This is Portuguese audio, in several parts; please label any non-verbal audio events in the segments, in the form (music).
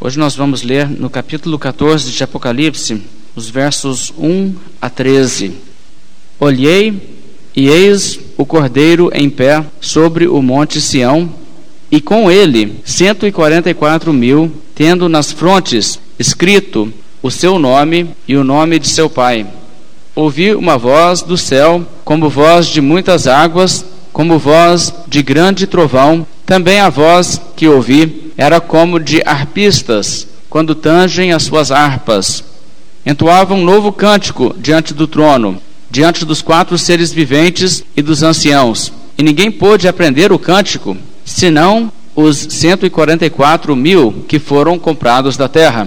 Hoje nós vamos ler no capítulo 14 de Apocalipse, os versos 1 a 13. Olhei e eis o cordeiro em pé sobre o monte Sião, e com ele cento e quarenta e quatro mil, tendo nas frontes escrito o seu nome e o nome de seu pai. Ouvi uma voz do céu, como voz de muitas águas, como voz de grande trovão. Também a voz que ouvi era como de arpistas, quando tangem as suas harpas. Entoavam um novo cântico diante do trono, diante dos quatro seres viventes e dos anciãos. E ninguém pôde aprender o cântico, senão os 144 mil que foram comprados da terra.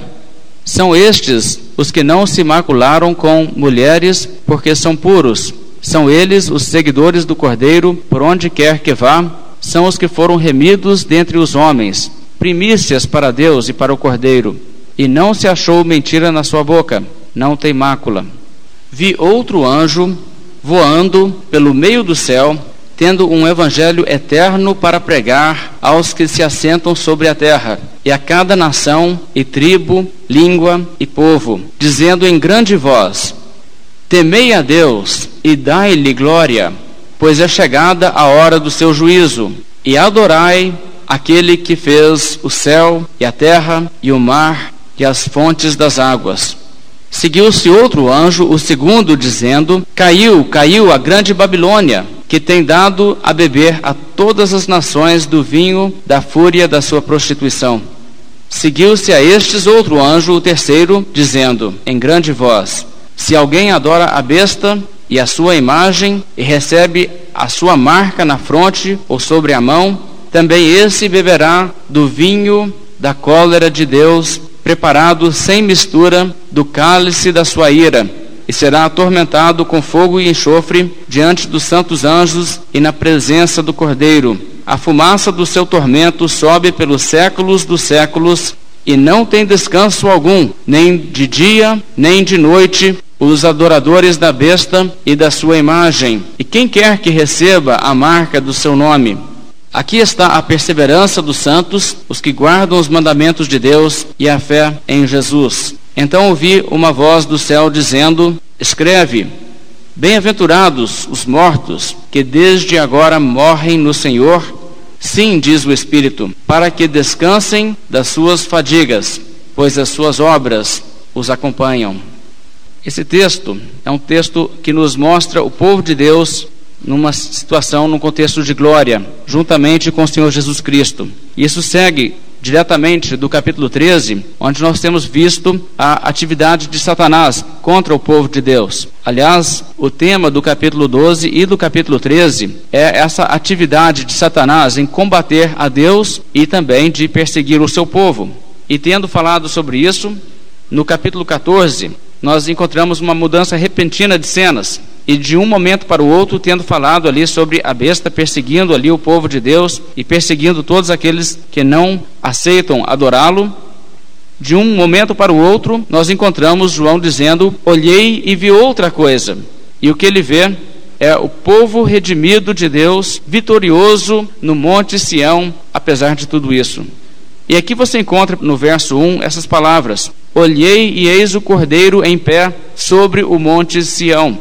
São estes os que não se macularam com mulheres, porque são puros. São eles os seguidores do Cordeiro, por onde quer que vá, são os que foram remidos dentre os homens, primícias para Deus e para o Cordeiro. E não se achou mentira na sua boca, não tem mácula. Vi outro anjo voando pelo meio do céu, tendo um evangelho eterno para pregar aos que se assentam sobre a terra, e a cada nação, e tribo, língua e povo, dizendo em grande voz: Temei a Deus e dai-lhe glória, pois é chegada a hora do seu juízo, e adorai aquele que fez o céu e a terra e o mar e as fontes das águas. Seguiu-se outro anjo, o segundo, dizendo: Caiu, caiu a grande Babilônia que tem dado a beber a todas as nações do vinho da fúria da sua prostituição. Seguiu-se a estes outro anjo, o terceiro, dizendo em grande voz: Se alguém adora a besta e a sua imagem e recebe a sua marca na fronte ou sobre a mão, também esse beberá do vinho da cólera de Deus, preparado sem mistura do cálice da sua ira e será atormentado com fogo e enxofre diante dos santos anjos e na presença do Cordeiro. A fumaça do seu tormento sobe pelos séculos dos séculos e não tem descanso algum, nem de dia, nem de noite, os adoradores da besta e da sua imagem, e quem quer que receba a marca do seu nome. Aqui está a perseverança dos santos, os que guardam os mandamentos de Deus e a fé em Jesus. Então ouvi uma voz do céu dizendo: Escreve, bem-aventurados os mortos que desde agora morrem no Senhor. Sim, diz o Espírito, para que descansem das suas fadigas, pois as suas obras os acompanham. Esse texto é um texto que nos mostra o povo de Deus numa situação, num contexto de glória, juntamente com o Senhor Jesus Cristo. Isso segue diretamente do capítulo 13, onde nós temos visto a atividade de Satanás contra o povo de Deus. Aliás, o tema do capítulo 12 e do capítulo 13 é essa atividade de Satanás em combater a Deus e também de perseguir o seu povo. E tendo falado sobre isso, no capítulo 14, nós encontramos uma mudança repentina de cenas e de um momento para o outro tendo falado ali sobre a besta perseguindo ali o povo de Deus e perseguindo todos aqueles que não aceitam adorá-lo. De um momento para o outro, nós encontramos João dizendo: Olhei e vi outra coisa. E o que ele vê é o povo redimido de Deus, vitorioso no Monte Sião, apesar de tudo isso. E aqui você encontra no verso 1 essas palavras: Olhei e eis o cordeiro em pé sobre o Monte Sião.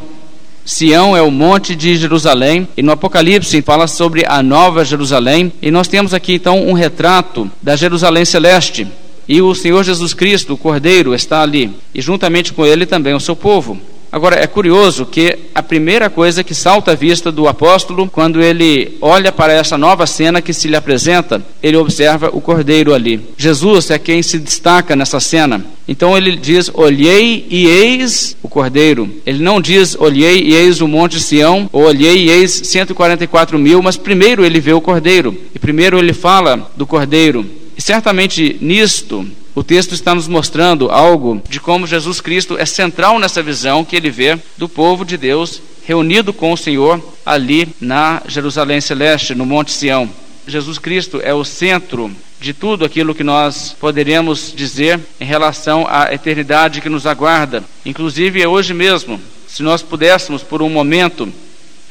Sião é o monte de Jerusalém, e no Apocalipse fala sobre a nova Jerusalém, e nós temos aqui então um retrato da Jerusalém celeste. E o Senhor Jesus Cristo, o Cordeiro, está ali, e juntamente com ele também o seu povo. Agora, é curioso que a primeira coisa que salta à vista do apóstolo, quando ele olha para essa nova cena que se lhe apresenta, ele observa o cordeiro ali. Jesus é quem se destaca nessa cena. Então ele diz: Olhei e eis o cordeiro. Ele não diz: Olhei e eis o monte Sião, ou olhei e eis 144 mil, mas primeiro ele vê o cordeiro. E primeiro ele fala do cordeiro. E certamente nisto o texto está nos mostrando algo de como Jesus Cristo é central nessa visão que ele vê do povo de Deus reunido com o Senhor ali na Jerusalém Celeste, no Monte Sião. Jesus Cristo é o centro de tudo aquilo que nós poderíamos dizer em relação à eternidade que nos aguarda, inclusive é hoje mesmo. Se nós pudéssemos, por um momento,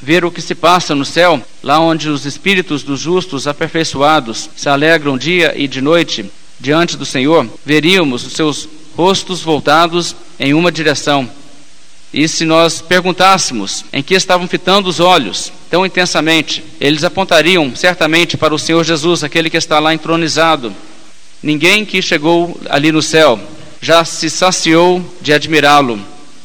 ver o que se passa no céu, lá onde os espíritos dos justos aperfeiçoados se alegram dia e de noite, diante do Senhor, veríamos os seus rostos voltados em uma direção. E se nós perguntássemos em que estavam fitando os olhos tão intensamente, eles apontariam certamente para o Senhor Jesus, aquele que está lá entronizado. Ninguém que chegou ali no céu já se saciou de admirá-lo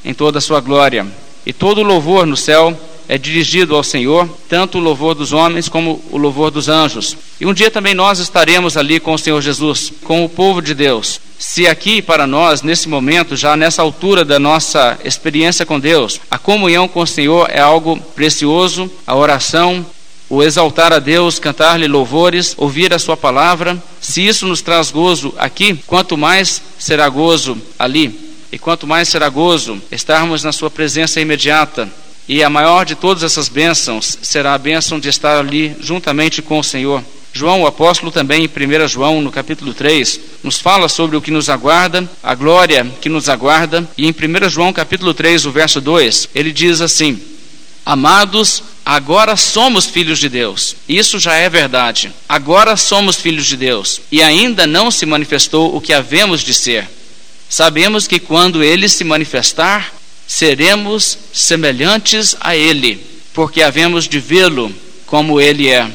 em toda a sua glória. E todo louvor no céu é dirigido ao Senhor, tanto o louvor dos homens como o louvor dos anjos. E um dia também nós estaremos ali com o Senhor Jesus, com o povo de Deus. Se aqui para nós, nesse momento, já nessa altura da nossa experiência com Deus, a comunhão com o Senhor é algo precioso, a oração, o exaltar a Deus, cantar-lhe louvores, ouvir a Sua palavra, se isso nos traz gozo aqui, quanto mais será gozo ali. E quanto mais será gozo estarmos na Sua presença imediata, e a maior de todas essas bênçãos será a bênção de estar ali juntamente com o Senhor. João, o apóstolo, também em 1 João, no capítulo 3, nos fala sobre o que nos aguarda, a glória que nos aguarda, e em 1 João, capítulo 3, o verso 2, ele diz assim: Amados, agora somos filhos de Deus. Isso já é verdade. Agora somos filhos de Deus, e ainda não se manifestou o que havemos de ser. Sabemos que quando ele se manifestar, seremos semelhantes a Ele, porque havemos de vê-lo como Ele é.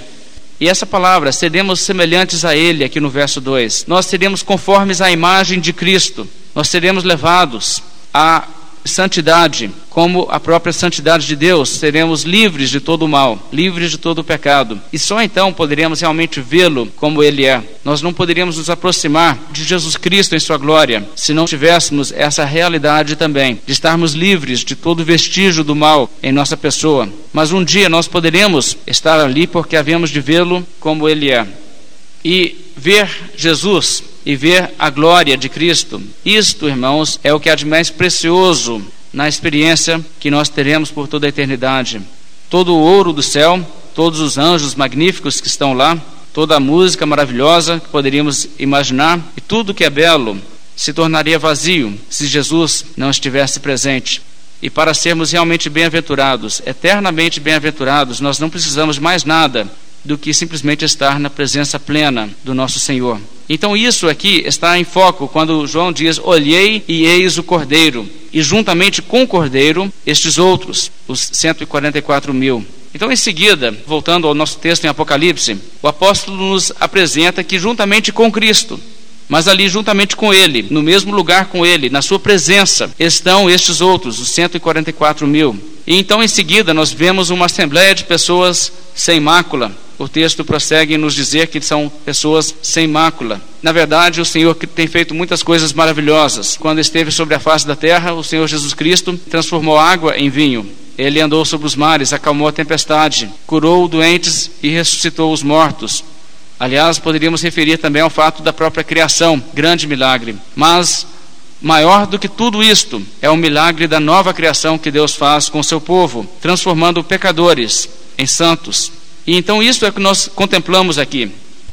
E essa palavra, seremos semelhantes a Ele, aqui no verso 2. Nós seremos conformes à imagem de Cristo. Nós seremos levados a santidade, como a própria santidade de Deus, seremos livres de todo o mal, livres de todo o pecado. E só então poderemos realmente vê-lo como ele é. Nós não poderíamos nos aproximar de Jesus Cristo em sua glória se não tivéssemos essa realidade também, de estarmos livres de todo vestígio do mal em nossa pessoa. Mas um dia nós poderemos estar ali porque havemos de vê-lo como ele é. E ver Jesus e ver a glória de Cristo. Isto, irmãos, é o que há de mais precioso na experiência que nós teremos por toda a eternidade. Todo o ouro do céu, todos os anjos magníficos que estão lá, toda a música maravilhosa que poderíamos imaginar e tudo que é belo se tornaria vazio se Jesus não estivesse presente. E para sermos realmente bem-aventurados, eternamente bem-aventurados, nós não precisamos mais nada do que simplesmente estar na presença plena do nosso Senhor. Então, isso aqui está em foco quando João diz: Olhei e eis o cordeiro, e juntamente com o cordeiro, estes outros, os 144 mil. Então, em seguida, voltando ao nosso texto em Apocalipse, o apóstolo nos apresenta que, juntamente com Cristo, mas ali juntamente com ele, no mesmo lugar com ele, na sua presença, estão estes outros, os 144 mil. E então, em seguida, nós vemos uma assembleia de pessoas sem mácula, o texto prossegue em nos dizer que são pessoas sem mácula. Na verdade, o Senhor tem feito muitas coisas maravilhosas. Quando esteve sobre a face da terra, o Senhor Jesus Cristo transformou água em vinho. Ele andou sobre os mares, acalmou a tempestade, curou doentes e ressuscitou os mortos. Aliás, poderíamos referir também ao fato da própria criação, grande milagre. Mas maior do que tudo isto é o milagre da nova criação que Deus faz com o seu povo, transformando pecadores em santos. E então isso é que nós contemplamos aqui.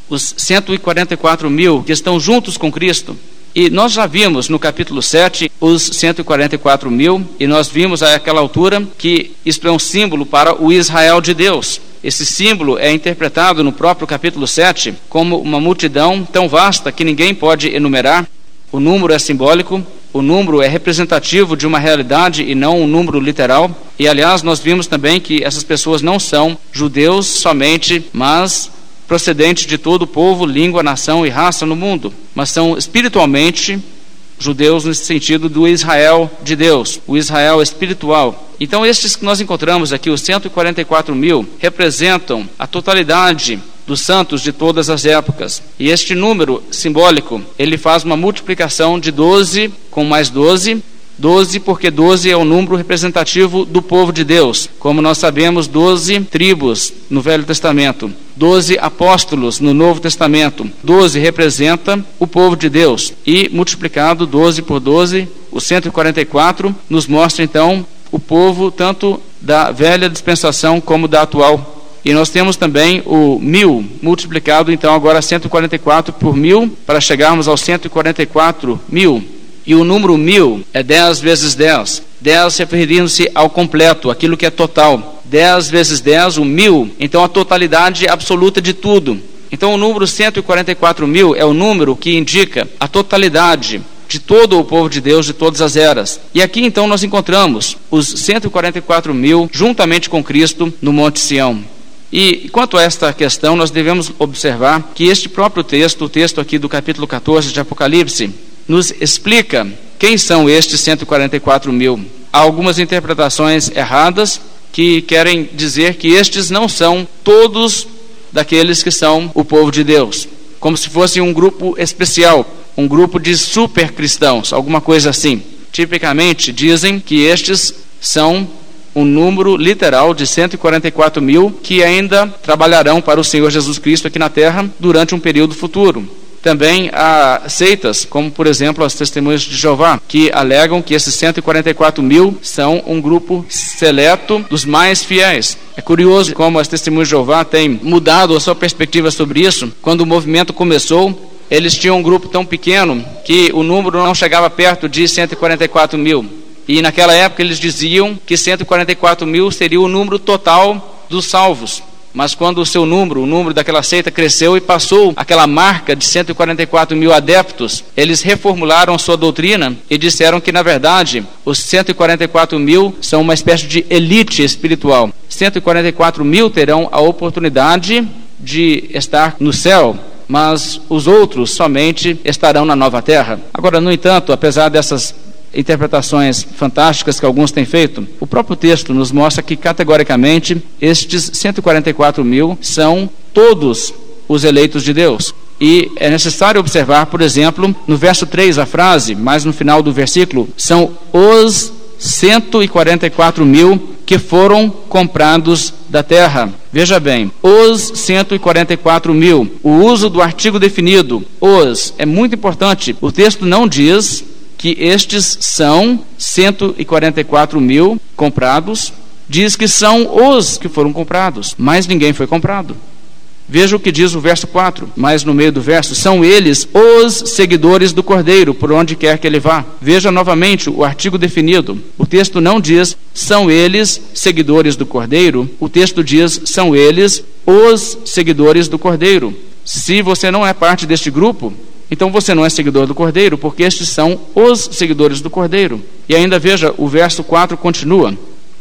Os 144 mil que estão juntos com Cristo. E nós já vimos no capítulo 7 os 144 mil, e nós vimos àquela altura que isto é um símbolo para o Israel de Deus. Esse símbolo é interpretado no próprio capítulo 7 como uma multidão tão vasta que ninguém pode enumerar. O número é simbólico, o número é representativo de uma realidade e não um número literal. E aliás, nós vimos também que essas pessoas não são judeus somente, mas procedentes de todo o povo, língua, nação e raça no mundo, mas são espiritualmente judeus nesse sentido do Israel de Deus, o Israel espiritual. Então, estes que nós encontramos aqui, os 144 mil, representam a totalidade dos santos de todas as épocas. E este número simbólico, ele faz uma multiplicação de 12 com mais 12, 12 porque 12 é o número representativo do povo de Deus. Como nós sabemos, 12 tribos no Velho Testamento, 12 apóstolos no Novo Testamento. 12 representa o povo de Deus. E multiplicado 12 por 12, o 144 nos mostra então o povo tanto da velha dispensação como da atual e nós temos também o mil multiplicado, então agora 144 por mil, para chegarmos aos 144 mil. E o número mil é 10 vezes 10. 10 referindo-se ao completo, aquilo que é total. 10 vezes 10, o mil, então a totalidade absoluta de tudo. Então o número 144 mil é o número que indica a totalidade de todo o povo de Deus de todas as eras. E aqui então nós encontramos os 144 mil juntamente com Cristo no Monte Sião. E quanto a esta questão, nós devemos observar que este próprio texto, o texto aqui do capítulo 14 de Apocalipse, nos explica quem são estes 144 mil. Há algumas interpretações erradas que querem dizer que estes não são todos daqueles que são o povo de Deus, como se fosse um grupo especial, um grupo de super cristãos, alguma coisa assim. Tipicamente dizem que estes são um número literal de 144 mil que ainda trabalharão para o Senhor Jesus Cristo aqui na terra durante um período futuro. Também há seitas, como por exemplo as Testemunhas de Jeová, que alegam que esses 144 mil são um grupo seleto dos mais fiéis. É curioso como as Testemunhas de Jeová têm mudado a sua perspectiva sobre isso. Quando o movimento começou, eles tinham um grupo tão pequeno que o número não chegava perto de 144 mil. E naquela época eles diziam que 144 mil seria o número total dos salvos. Mas quando o seu número, o número daquela seita cresceu e passou aquela marca de 144 mil adeptos, eles reformularam sua doutrina e disseram que, na verdade, os 144 mil são uma espécie de elite espiritual. 144 mil terão a oportunidade de estar no céu, mas os outros somente estarão na nova terra. Agora, no entanto, apesar dessas interpretações fantásticas que alguns têm feito, o próprio texto nos mostra que categoricamente estes 144 mil são todos os eleitos de Deus. E é necessário observar, por exemplo, no verso 3, a frase, mais no final do versículo, são os 144 mil que foram comprados da terra. Veja bem, os 144 mil, o uso do artigo definido, os, é muito importante. O texto não diz que estes são 144 mil comprados, diz que são os que foram comprados, mas ninguém foi comprado. Veja o que diz o verso 4, mais no meio do verso: são eles os seguidores do Cordeiro, por onde quer que ele vá. Veja novamente o artigo definido. O texto não diz são eles seguidores do Cordeiro, o texto diz são eles os seguidores do Cordeiro. Se você não é parte deste grupo, então você não é seguidor do Cordeiro, porque estes são os seguidores do Cordeiro. E ainda veja, o verso 4 continua: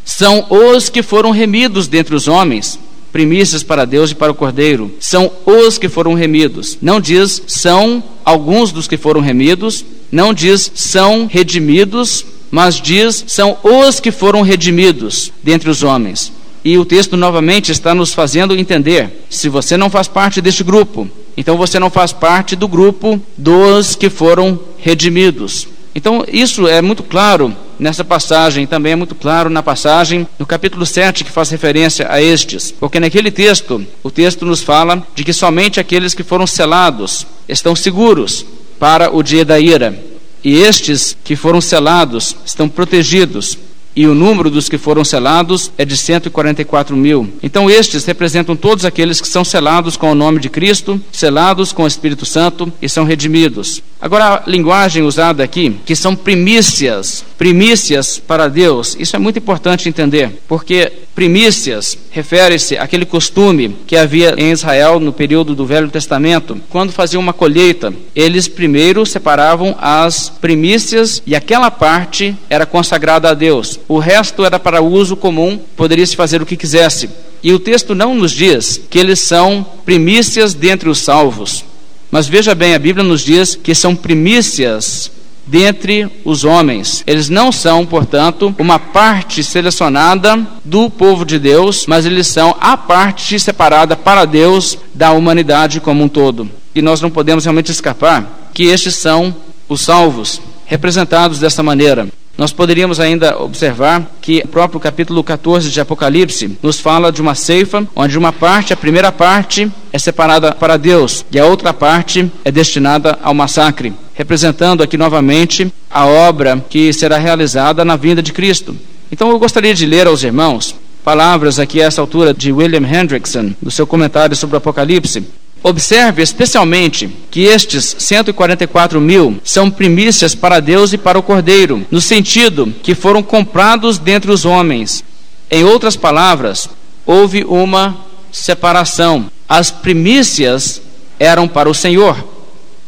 São os que foram remidos dentre os homens, primícias para Deus e para o Cordeiro. São os que foram remidos. Não diz são alguns dos que foram remidos, não diz são redimidos, mas diz são os que foram redimidos dentre os homens. E o texto novamente está nos fazendo entender: se você não faz parte deste grupo, então você não faz parte do grupo dos que foram redimidos. Então, isso é muito claro nessa passagem, também é muito claro na passagem no capítulo 7 que faz referência a estes. Porque naquele texto, o texto nos fala de que somente aqueles que foram selados estão seguros para o dia da ira. E estes que foram selados estão protegidos e o número dos que foram selados é de 144 mil. Então, estes representam todos aqueles que são selados com o nome de Cristo, selados com o Espírito Santo e são redimidos. Agora, a linguagem usada aqui, que são primícias, primícias para Deus, isso é muito importante entender, porque primícias refere-se àquele costume que havia em Israel no período do Velho Testamento, quando faziam uma colheita, eles primeiro separavam as primícias e aquela parte era consagrada a Deus. O resto era para uso comum, poderia se fazer o que quisesse. E o texto não nos diz que eles são primícias dentre os salvos. Mas veja bem, a Bíblia nos diz que são primícias dentre os homens. Eles não são, portanto, uma parte selecionada do povo de Deus, mas eles são a parte separada para Deus da humanidade como um todo. E nós não podemos realmente escapar que estes são os salvos, representados dessa maneira. Nós poderíamos ainda observar que o próprio capítulo 14 de Apocalipse nos fala de uma ceifa, onde uma parte, a primeira parte, é separada para Deus e a outra parte é destinada ao massacre, representando aqui novamente a obra que será realizada na vinda de Cristo. Então eu gostaria de ler aos irmãos palavras aqui a essa altura de William Hendrickson, no seu comentário sobre o Apocalipse, Observe especialmente que estes 144 mil são primícias para Deus e para o Cordeiro, no sentido que foram comprados dentre os homens. Em outras palavras, houve uma separação. as primícias eram para o Senhor.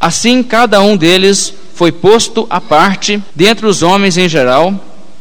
Assim, cada um deles foi posto à parte dentre os homens em geral.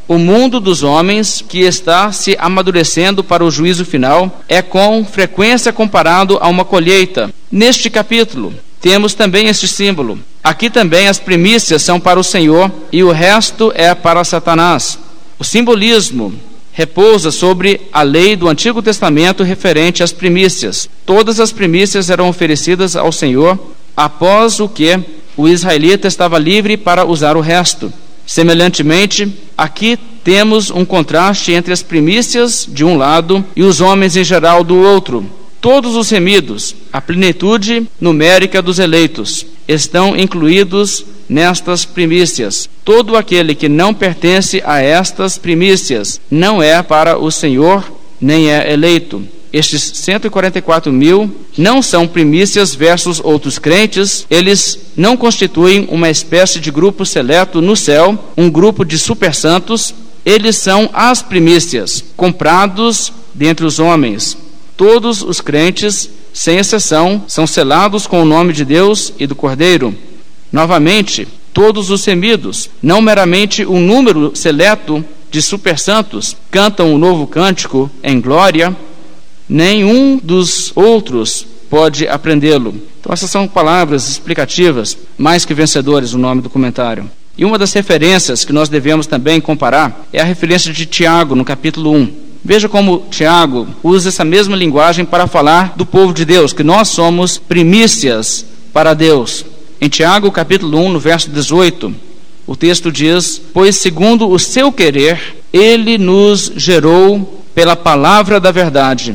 O mundo dos homens, que está se amadurecendo para o juízo final, é com frequência comparado a uma colheita. Neste capítulo, temos também este símbolo. Aqui também as primícias são para o Senhor e o resto é para Satanás. O simbolismo repousa sobre a lei do Antigo Testamento referente às primícias. Todas as primícias eram oferecidas ao Senhor, após o que o israelita estava livre para usar o resto. Semelhantemente, aqui temos um contraste entre as primícias de um lado e os homens em geral do outro. Todos os remidos, a plenitude numérica dos eleitos, estão incluídos nestas primícias. Todo aquele que não pertence a estas primícias não é para o Senhor, nem é eleito. Estes 144 mil não são primícias versus outros crentes, eles não constituem uma espécie de grupo seleto no céu, um grupo de super santos, eles são as primícias, comprados dentre os homens. Todos os crentes, sem exceção, são selados com o nome de Deus e do Cordeiro. Novamente, todos os remidos, não meramente um número seleto de supersantos, cantam o novo cântico em glória, nenhum dos outros pode aprendê-lo. Então, essas são palavras explicativas, mais que vencedores, o nome do comentário. E uma das referências que nós devemos também comparar é a referência de Tiago, no capítulo 1. Veja como Tiago usa essa mesma linguagem para falar do povo de Deus, que nós somos primícias para Deus. Em Tiago, capítulo 1, no verso 18, o texto diz: Pois segundo o seu querer, ele nos gerou pela palavra da verdade,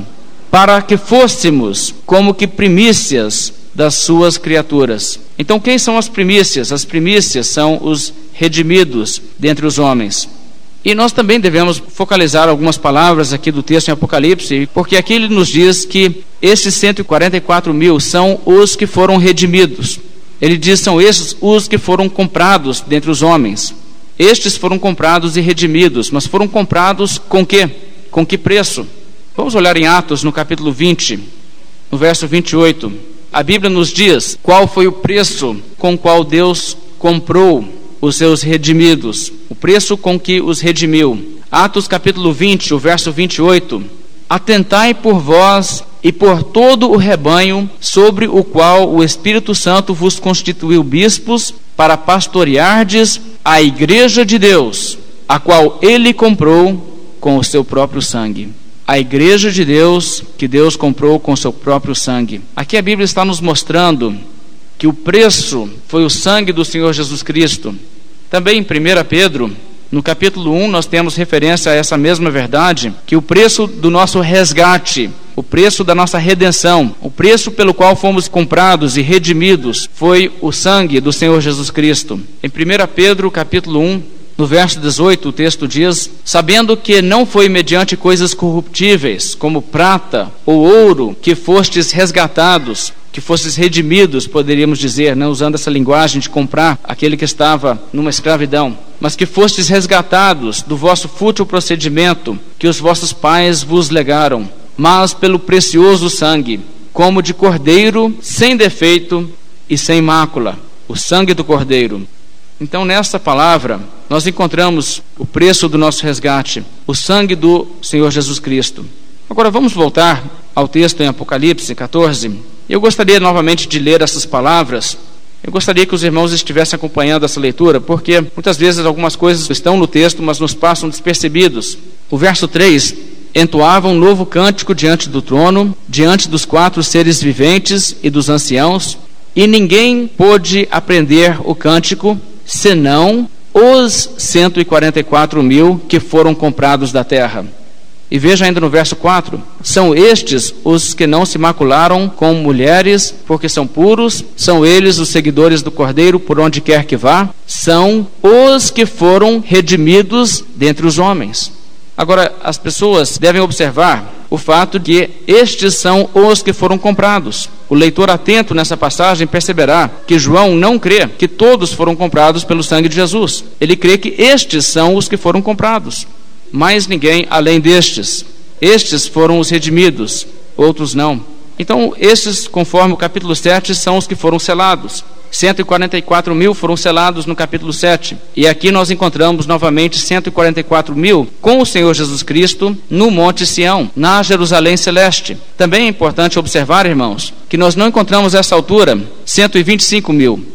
para que fôssemos como que primícias das suas criaturas. Então, quem são as primícias? As primícias são os redimidos dentre os homens. E nós também devemos focalizar algumas palavras aqui do texto em Apocalipse, porque aqui ele nos diz que esses 144 mil são os que foram redimidos. Ele diz são esses os que foram comprados dentre os homens. Estes foram comprados e redimidos, mas foram comprados com que? Com que preço? Vamos olhar em Atos no capítulo 20, no verso 28. A Bíblia nos diz qual foi o preço com qual Deus comprou os seus redimidos, o preço com que os redimiu. Atos capítulo 20, o verso 28. Atentai por vós e por todo o rebanho sobre o qual o Espírito Santo vos constituiu bispos para pastoreardes a igreja de Deus, a qual ele comprou com o seu próprio sangue. A igreja de Deus que Deus comprou com seu próprio sangue. Aqui a Bíblia está nos mostrando que o preço foi o sangue do Senhor Jesus Cristo. Também em 1 Pedro, no capítulo 1, nós temos referência a essa mesma verdade, que o preço do nosso resgate, o preço da nossa redenção, o preço pelo qual fomos comprados e redimidos, foi o sangue do Senhor Jesus Cristo. Em 1 Pedro, capítulo 1, no verso 18, o texto diz: Sabendo que não foi mediante coisas corruptíveis, como prata ou ouro, que fostes resgatados que fosses redimidos, poderíamos dizer, né, usando essa linguagem de comprar aquele que estava numa escravidão, mas que fostes resgatados do vosso fútil procedimento que os vossos pais vos legaram, mas pelo precioso sangue, como de cordeiro, sem defeito e sem mácula, o sangue do cordeiro. Então, nesta palavra, nós encontramos o preço do nosso resgate, o sangue do Senhor Jesus Cristo. Agora vamos voltar ao texto em Apocalipse 14, eu gostaria novamente de ler essas palavras. Eu gostaria que os irmãos estivessem acompanhando essa leitura, porque muitas vezes algumas coisas estão no texto, mas nos passam despercebidos. O verso 3 entoava um novo cântico diante do trono, diante dos quatro seres viventes e dos anciãos, e ninguém pôde aprender o cântico senão os 144 mil que foram comprados da terra. E veja ainda no verso 4: São estes os que não se macularam com mulheres, porque são puros, são eles os seguidores do Cordeiro por onde quer que vá, são os que foram redimidos dentre os homens. Agora, as pessoas devem observar o fato que estes são os que foram comprados. O leitor atento nessa passagem perceberá que João não crê que todos foram comprados pelo sangue de Jesus. Ele crê que estes são os que foram comprados mais ninguém além destes. Estes foram os redimidos, outros não. Então, esses, conforme o capítulo 7, são os que foram selados. 144 mil foram selados no capítulo 7. E aqui nós encontramos novamente 144 mil com o Senhor Jesus Cristo no Monte Sião, na Jerusalém Celeste. Também é importante observar, irmãos, que nós não encontramos essa altura 125 mil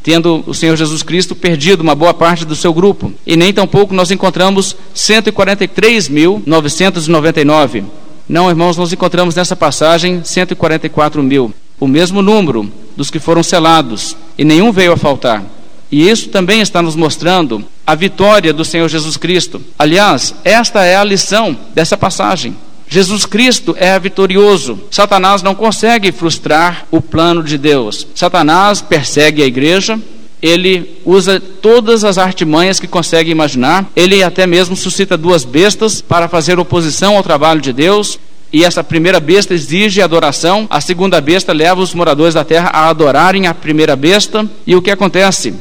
tendo o Senhor Jesus Cristo perdido uma boa parte do seu grupo. E nem tampouco nós encontramos 143.999. Não, irmãos, nós encontramos nessa passagem 144 mil, o mesmo número dos que foram selados, e nenhum veio a faltar. E isso também está nos mostrando a vitória do Senhor Jesus Cristo. Aliás, esta é a lição dessa passagem. Jesus Cristo é vitorioso. Satanás não consegue frustrar o plano de Deus. Satanás persegue a igreja, ele usa todas as artimanhas que consegue imaginar, ele até mesmo suscita duas bestas para fazer oposição ao trabalho de Deus. E essa primeira besta exige adoração, a segunda besta leva os moradores da terra a adorarem a primeira besta. E o que acontece?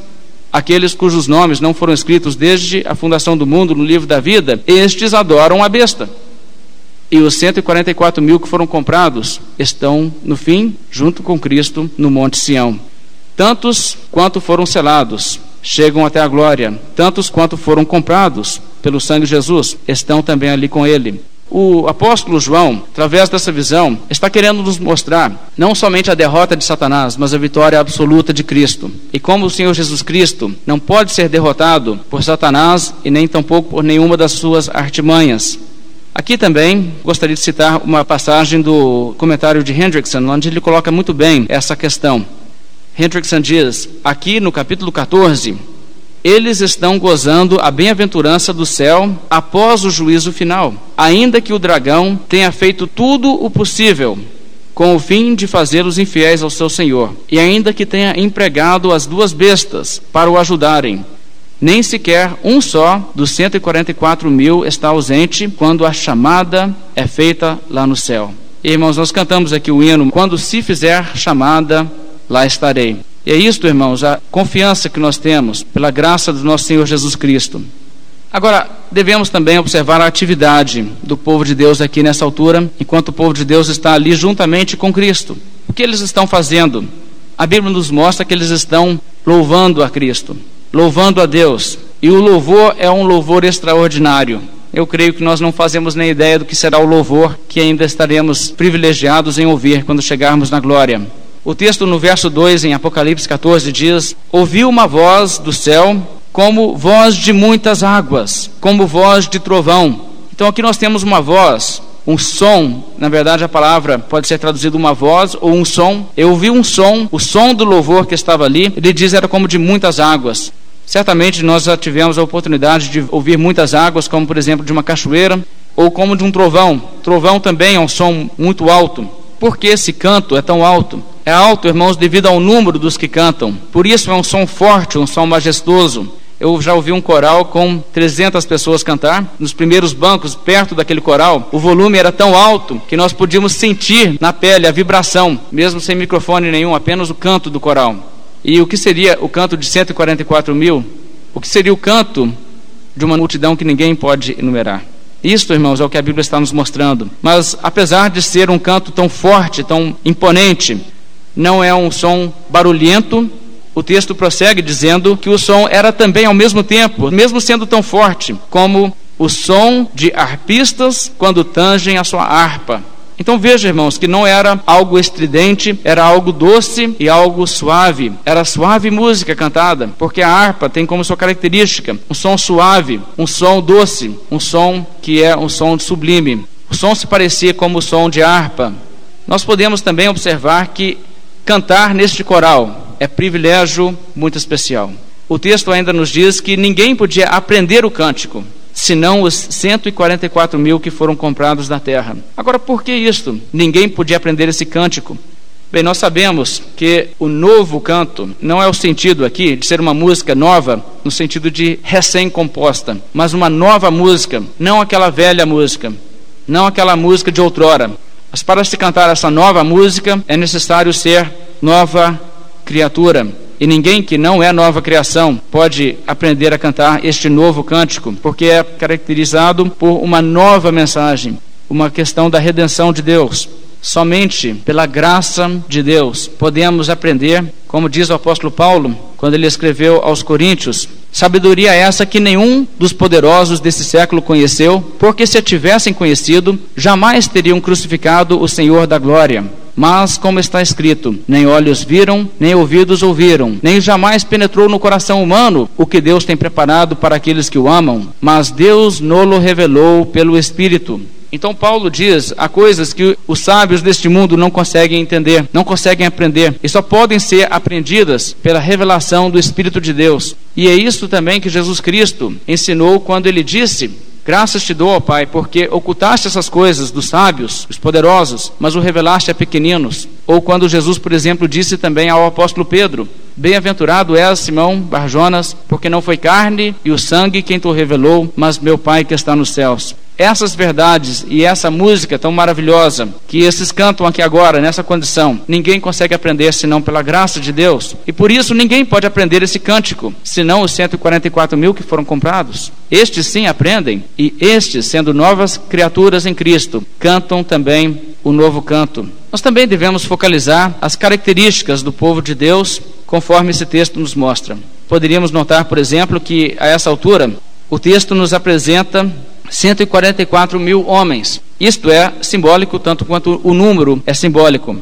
Aqueles cujos nomes não foram escritos desde a fundação do mundo no livro da vida, estes adoram a besta. E os 144 mil que foram comprados estão, no fim, junto com Cristo no Monte Sião. Tantos quanto foram selados chegam até a glória, tantos quanto foram comprados pelo sangue de Jesus estão também ali com Ele. O apóstolo João, através dessa visão, está querendo nos mostrar não somente a derrota de Satanás, mas a vitória absoluta de Cristo. E como o Senhor Jesus Cristo não pode ser derrotado por Satanás e nem tampouco por nenhuma das suas artimanhas. Aqui também gostaria de citar uma passagem do comentário de Hendrickson, onde ele coloca muito bem essa questão. Hendrickson diz, aqui no capítulo 14, eles estão gozando a bem-aventurança do céu após o juízo final, ainda que o dragão tenha feito tudo o possível com o fim de fazê-los infiéis ao seu Senhor, e ainda que tenha empregado as duas bestas para o ajudarem, nem sequer um só dos 144 mil está ausente quando a chamada é feita lá no céu. Irmãos, nós cantamos aqui o hino: Quando se fizer chamada, lá estarei. E é isto, irmãos, a confiança que nós temos pela graça do nosso Senhor Jesus Cristo. Agora, devemos também observar a atividade do povo de Deus aqui nessa altura, enquanto o povo de Deus está ali juntamente com Cristo. O que eles estão fazendo? A Bíblia nos mostra que eles estão louvando a Cristo louvando a Deus. E o louvor é um louvor extraordinário. Eu creio que nós não fazemos nem ideia do que será o louvor que ainda estaremos privilegiados em ouvir quando chegarmos na glória. O texto no verso 2 em Apocalipse 14 diz: Ouviu uma voz do céu como voz de muitas águas, como voz de trovão. Então aqui nós temos uma voz um som, na verdade a palavra pode ser traduzida uma voz ou um som. Eu ouvi um som, o som do louvor que estava ali, ele diz era como de muitas águas. Certamente nós já tivemos a oportunidade de ouvir muitas águas, como por exemplo de uma cachoeira ou como de um trovão. Trovão também é um som muito alto. Por que esse canto é tão alto? É alto, irmãos, devido ao número dos que cantam. Por isso é um som forte, um som majestoso. Eu já ouvi um coral com 300 pessoas cantar. Nos primeiros bancos, perto daquele coral, o volume era tão alto que nós podíamos sentir na pele a vibração, mesmo sem microfone nenhum, apenas o canto do coral. E o que seria o canto de 144 mil? O que seria o canto de uma multidão que ninguém pode enumerar? Isto, irmãos, é o que a Bíblia está nos mostrando. Mas apesar de ser um canto tão forte, tão imponente, não é um som barulhento, o texto prossegue dizendo que o som era também ao mesmo tempo, mesmo sendo tão forte, como o som de arpistas quando tangem a sua harpa. Então veja, irmãos, que não era algo estridente, era algo doce e algo suave. Era suave música cantada, porque a harpa tem como sua característica um som suave, um som doce, um som que é um som sublime. O som se parecia como o som de harpa. Nós podemos também observar que cantar neste coral é privilégio muito especial. O texto ainda nos diz que ninguém podia aprender o cântico, senão os 144 mil que foram comprados na terra. Agora, por que isto? Ninguém podia aprender esse cântico. Bem, nós sabemos que o novo canto não é o sentido aqui de ser uma música nova, no sentido de recém-composta, mas uma nova música, não aquela velha música, não aquela música de outrora. Mas para se cantar essa nova música é necessário ser nova criatura. E ninguém que não é nova criação pode aprender a cantar este novo cântico, porque é caracterizado por uma nova mensagem, uma questão da redenção de Deus. Somente pela graça de Deus podemos aprender, como diz o apóstolo Paulo, quando ele escreveu aos Coríntios, sabedoria essa que nenhum dos poderosos desse século conheceu, porque se a tivessem conhecido, jamais teriam crucificado o Senhor da glória. Mas, como está escrito, nem olhos viram, nem ouvidos ouviram, nem jamais penetrou no coração humano o que Deus tem preparado para aqueles que o amam, mas Deus nolo revelou pelo Espírito. Então Paulo diz há coisas que os sábios deste mundo não conseguem entender, não conseguem aprender, e só podem ser aprendidas pela revelação do Espírito de Deus. E é isso também que Jesus Cristo ensinou quando ele disse: Graças te dou, ó Pai, porque ocultaste essas coisas dos sábios, dos poderosos, mas o revelaste a pequeninos. Ou quando Jesus, por exemplo, disse também ao apóstolo Pedro: Bem-aventurado és, Simão Barjonas, porque não foi carne e o sangue quem te revelou, mas meu Pai que está nos céus essas verdades e essa música tão maravilhosa que esses cantam aqui agora, nessa condição, ninguém consegue aprender senão pela graça de Deus. E por isso ninguém pode aprender esse cântico, senão os 144 mil que foram comprados. Estes sim aprendem, e estes, sendo novas criaturas em Cristo, cantam também o novo canto. Nós também devemos focalizar as características do povo de Deus, conforme esse texto nos mostra. Poderíamos notar, por exemplo, que a essa altura o texto nos apresenta 144 mil homens. Isto é simbólico, tanto quanto o número é simbólico.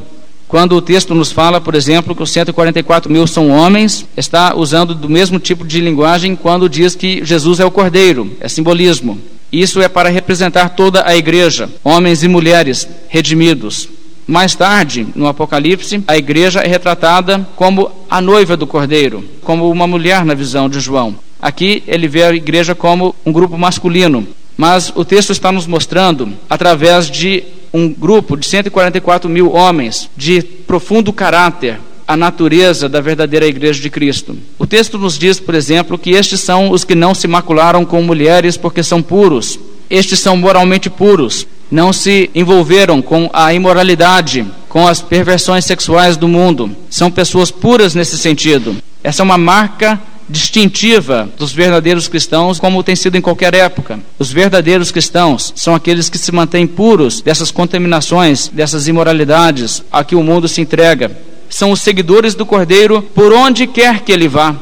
Quando o texto nos fala, por exemplo, que os 144 mil são homens, está usando do mesmo tipo de linguagem quando diz que Jesus é o Cordeiro, é simbolismo. Isso é para representar toda a igreja, homens e mulheres redimidos. Mais tarde, no Apocalipse, a igreja é retratada como a noiva do Cordeiro, como uma mulher na visão de João. Aqui ele vê a igreja como um grupo masculino, mas o texto está nos mostrando, através de um grupo de 144 mil homens de profundo caráter, a natureza da verdadeira igreja de Cristo. O texto nos diz, por exemplo, que estes são os que não se macularam com mulheres porque são puros. Estes são moralmente puros, não se envolveram com a imoralidade, com as perversões sexuais do mundo. São pessoas puras nesse sentido. Essa é uma marca distintiva dos verdadeiros cristãos, como tem sido em qualquer época. Os verdadeiros cristãos são aqueles que se mantêm puros dessas contaminações, dessas imoralidades a que o mundo se entrega. São os seguidores do Cordeiro por onde quer que ele vá.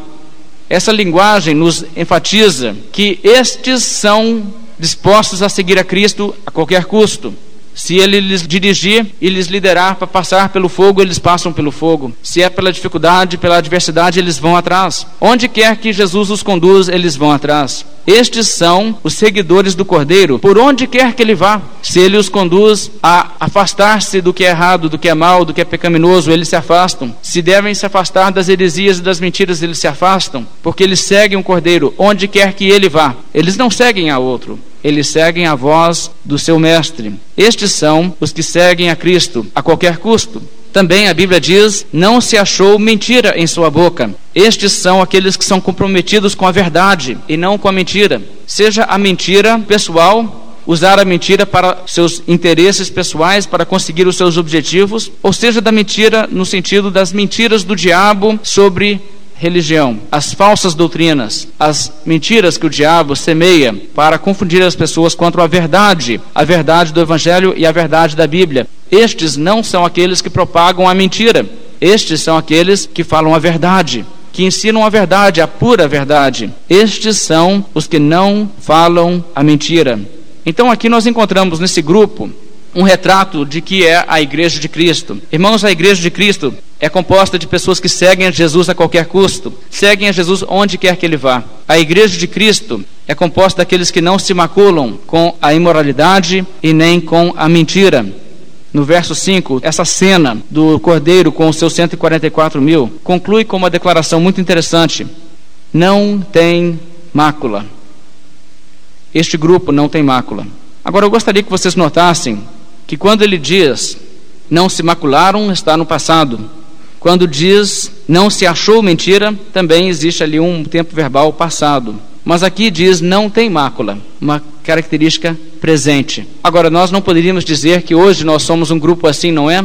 Essa linguagem nos enfatiza que estes são dispostos a seguir a Cristo a qualquer custo. Se ele lhes dirigir e lhes liderar para passar pelo fogo, eles passam pelo fogo. Se é pela dificuldade, pela adversidade, eles vão atrás. Onde quer que Jesus os conduz, eles vão atrás. Estes são os seguidores do Cordeiro, por onde quer que ele vá. Se ele os conduz a afastar-se do que é errado, do que é mal, do que é pecaminoso, eles se afastam. Se devem se afastar das heresias e das mentiras, eles se afastam, porque eles seguem o Cordeiro onde quer que ele vá. Eles não seguem a outro eles seguem a voz do seu mestre. Estes são os que seguem a Cristo a qualquer custo. Também a Bíblia diz: não se achou mentira em sua boca. Estes são aqueles que são comprometidos com a verdade e não com a mentira. Seja a mentira pessoal, usar a mentira para seus interesses pessoais, para conseguir os seus objetivos, ou seja, da mentira no sentido das mentiras do diabo sobre religião, as falsas doutrinas, as mentiras que o diabo semeia para confundir as pessoas contra a verdade, a verdade do Evangelho e a verdade da Bíblia. Estes não são aqueles que propagam a mentira, estes são aqueles que falam a verdade, que ensinam a verdade, a pura verdade. Estes são os que não falam a mentira. Então aqui nós encontramos nesse grupo um retrato de que é a igreja de Cristo. Irmãos, a igreja de Cristo é composta de pessoas que seguem a Jesus a qualquer custo, seguem a Jesus onde quer que ele vá. A igreja de Cristo é composta daqueles que não se maculam com a imoralidade e nem com a mentira. No verso 5, essa cena do cordeiro com os seus 144 mil conclui com uma declaração muito interessante: não tem mácula. Este grupo não tem mácula. Agora eu gostaria que vocês notassem que quando ele diz não se macularam, está no passado. Quando diz não se achou mentira, também existe ali um tempo verbal passado. Mas aqui diz não tem mácula, uma característica presente. Agora, nós não poderíamos dizer que hoje nós somos um grupo assim, não é?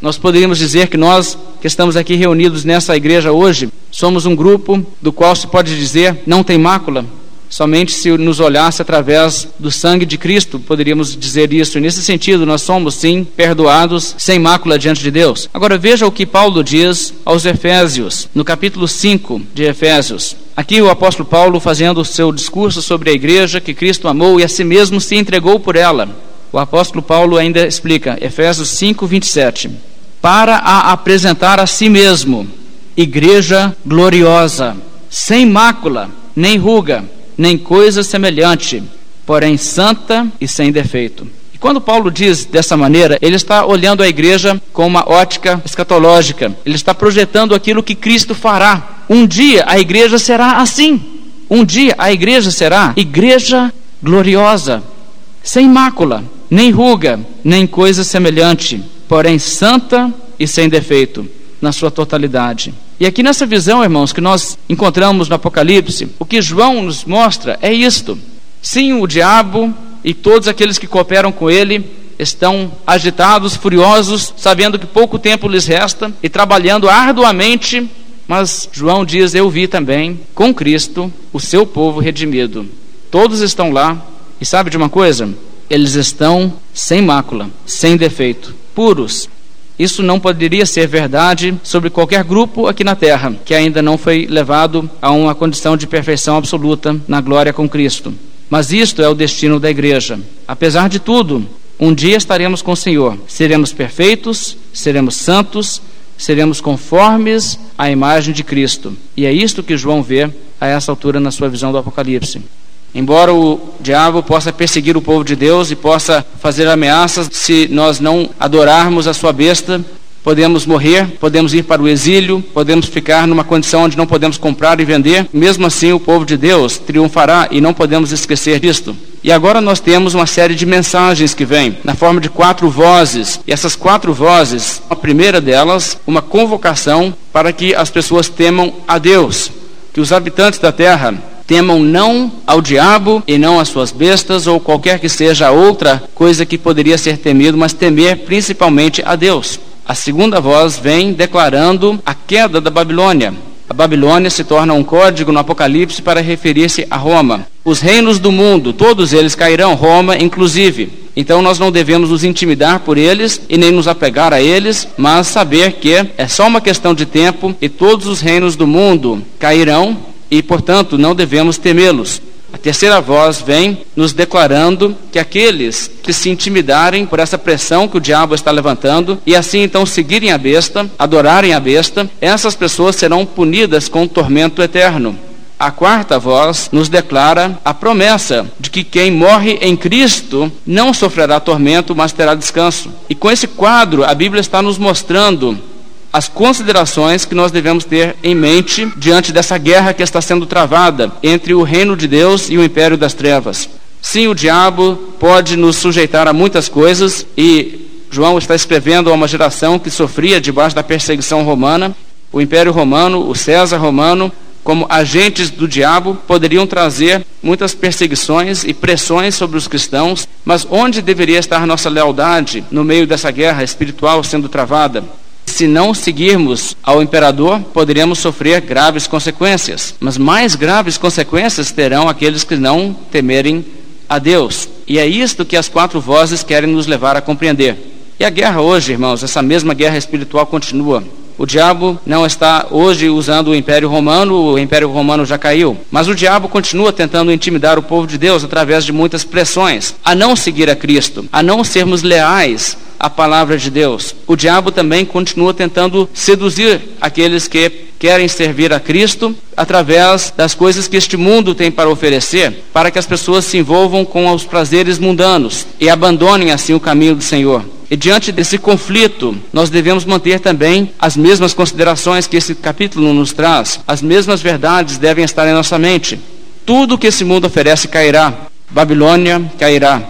Nós poderíamos dizer que nós que estamos aqui reunidos nessa igreja hoje, somos um grupo do qual se pode dizer não tem mácula. Somente se nos olhasse através do sangue de Cristo poderíamos dizer isso. E nesse sentido, nós somos sim perdoados, sem mácula diante de Deus. Agora veja o que Paulo diz aos Efésios, no capítulo 5 de Efésios. Aqui o apóstolo Paulo fazendo o seu discurso sobre a igreja que Cristo amou e a si mesmo se entregou por ela. O apóstolo Paulo ainda explica, Efésios 5, 27, para a apresentar a si mesmo, igreja gloriosa, sem mácula, nem ruga, nem coisa semelhante, porém santa e sem defeito. E quando Paulo diz dessa maneira, ele está olhando a igreja com uma ótica escatológica. Ele está projetando aquilo que Cristo fará. Um dia a igreja será assim. Um dia a igreja será igreja gloriosa, sem mácula, nem ruga, nem coisa semelhante, porém santa e sem defeito na sua totalidade. E aqui nessa visão, irmãos, que nós encontramos no Apocalipse, o que João nos mostra é isto. Sim, o diabo e todos aqueles que cooperam com ele estão agitados, furiosos, sabendo que pouco tempo lhes resta e trabalhando arduamente, mas João diz: Eu vi também com Cristo o seu povo redimido. Todos estão lá, e sabe de uma coisa? Eles estão sem mácula, sem defeito, puros, isso não poderia ser verdade sobre qualquer grupo aqui na terra que ainda não foi levado a uma condição de perfeição absoluta na glória com Cristo. Mas isto é o destino da igreja. Apesar de tudo, um dia estaremos com o Senhor. Seremos perfeitos, seremos santos, seremos conformes à imagem de Cristo. E é isto que João vê a essa altura na sua visão do Apocalipse. Embora o diabo possa perseguir o povo de Deus e possa fazer ameaças, se nós não adorarmos a sua besta, podemos morrer, podemos ir para o exílio, podemos ficar numa condição onde não podemos comprar e vender. Mesmo assim, o povo de Deus triunfará e não podemos esquecer disto. E agora nós temos uma série de mensagens que vêm na forma de quatro vozes. E essas quatro vozes, a primeira delas, uma convocação para que as pessoas temam a Deus, que os habitantes da terra temam não ao diabo e não às suas bestas ou qualquer que seja outra coisa que poderia ser temido, mas temer principalmente a Deus. A segunda voz vem declarando a queda da Babilônia. A Babilônia se torna um código no Apocalipse para referir-se a Roma. Os reinos do mundo, todos eles cairão, Roma inclusive. Então nós não devemos nos intimidar por eles e nem nos apegar a eles, mas saber que é só uma questão de tempo e todos os reinos do mundo cairão e, portanto, não devemos temê-los. A terceira voz vem nos declarando que aqueles que se intimidarem por essa pressão que o diabo está levantando e assim então seguirem a besta, adorarem a besta, essas pessoas serão punidas com tormento eterno. A quarta voz nos declara a promessa de que quem morre em Cristo não sofrerá tormento, mas terá descanso. E com esse quadro, a Bíblia está nos mostrando as considerações que nós devemos ter em mente diante dessa guerra que está sendo travada entre o reino de Deus e o império das trevas. Sim, o diabo pode nos sujeitar a muitas coisas e João está escrevendo a uma geração que sofria debaixo da perseguição romana. O Império Romano, o César Romano, como agentes do diabo, poderiam trazer muitas perseguições e pressões sobre os cristãos, mas onde deveria estar nossa lealdade no meio dessa guerra espiritual sendo travada? Se não seguirmos ao imperador, poderíamos sofrer graves consequências. Mas mais graves consequências terão aqueles que não temerem a Deus. E é isto que as quatro vozes querem nos levar a compreender. E a guerra hoje, irmãos, essa mesma guerra espiritual continua. O diabo não está hoje usando o Império Romano, o Império Romano já caiu. Mas o diabo continua tentando intimidar o povo de Deus através de muitas pressões a não seguir a Cristo, a não sermos leais a palavra de Deus. O diabo também continua tentando seduzir aqueles que querem servir a Cristo através das coisas que este mundo tem para oferecer, para que as pessoas se envolvam com os prazeres mundanos e abandonem assim o caminho do Senhor. E diante desse conflito, nós devemos manter também as mesmas considerações que esse capítulo nos traz, as mesmas verdades devem estar em nossa mente. Tudo que esse mundo oferece cairá, Babilônia cairá.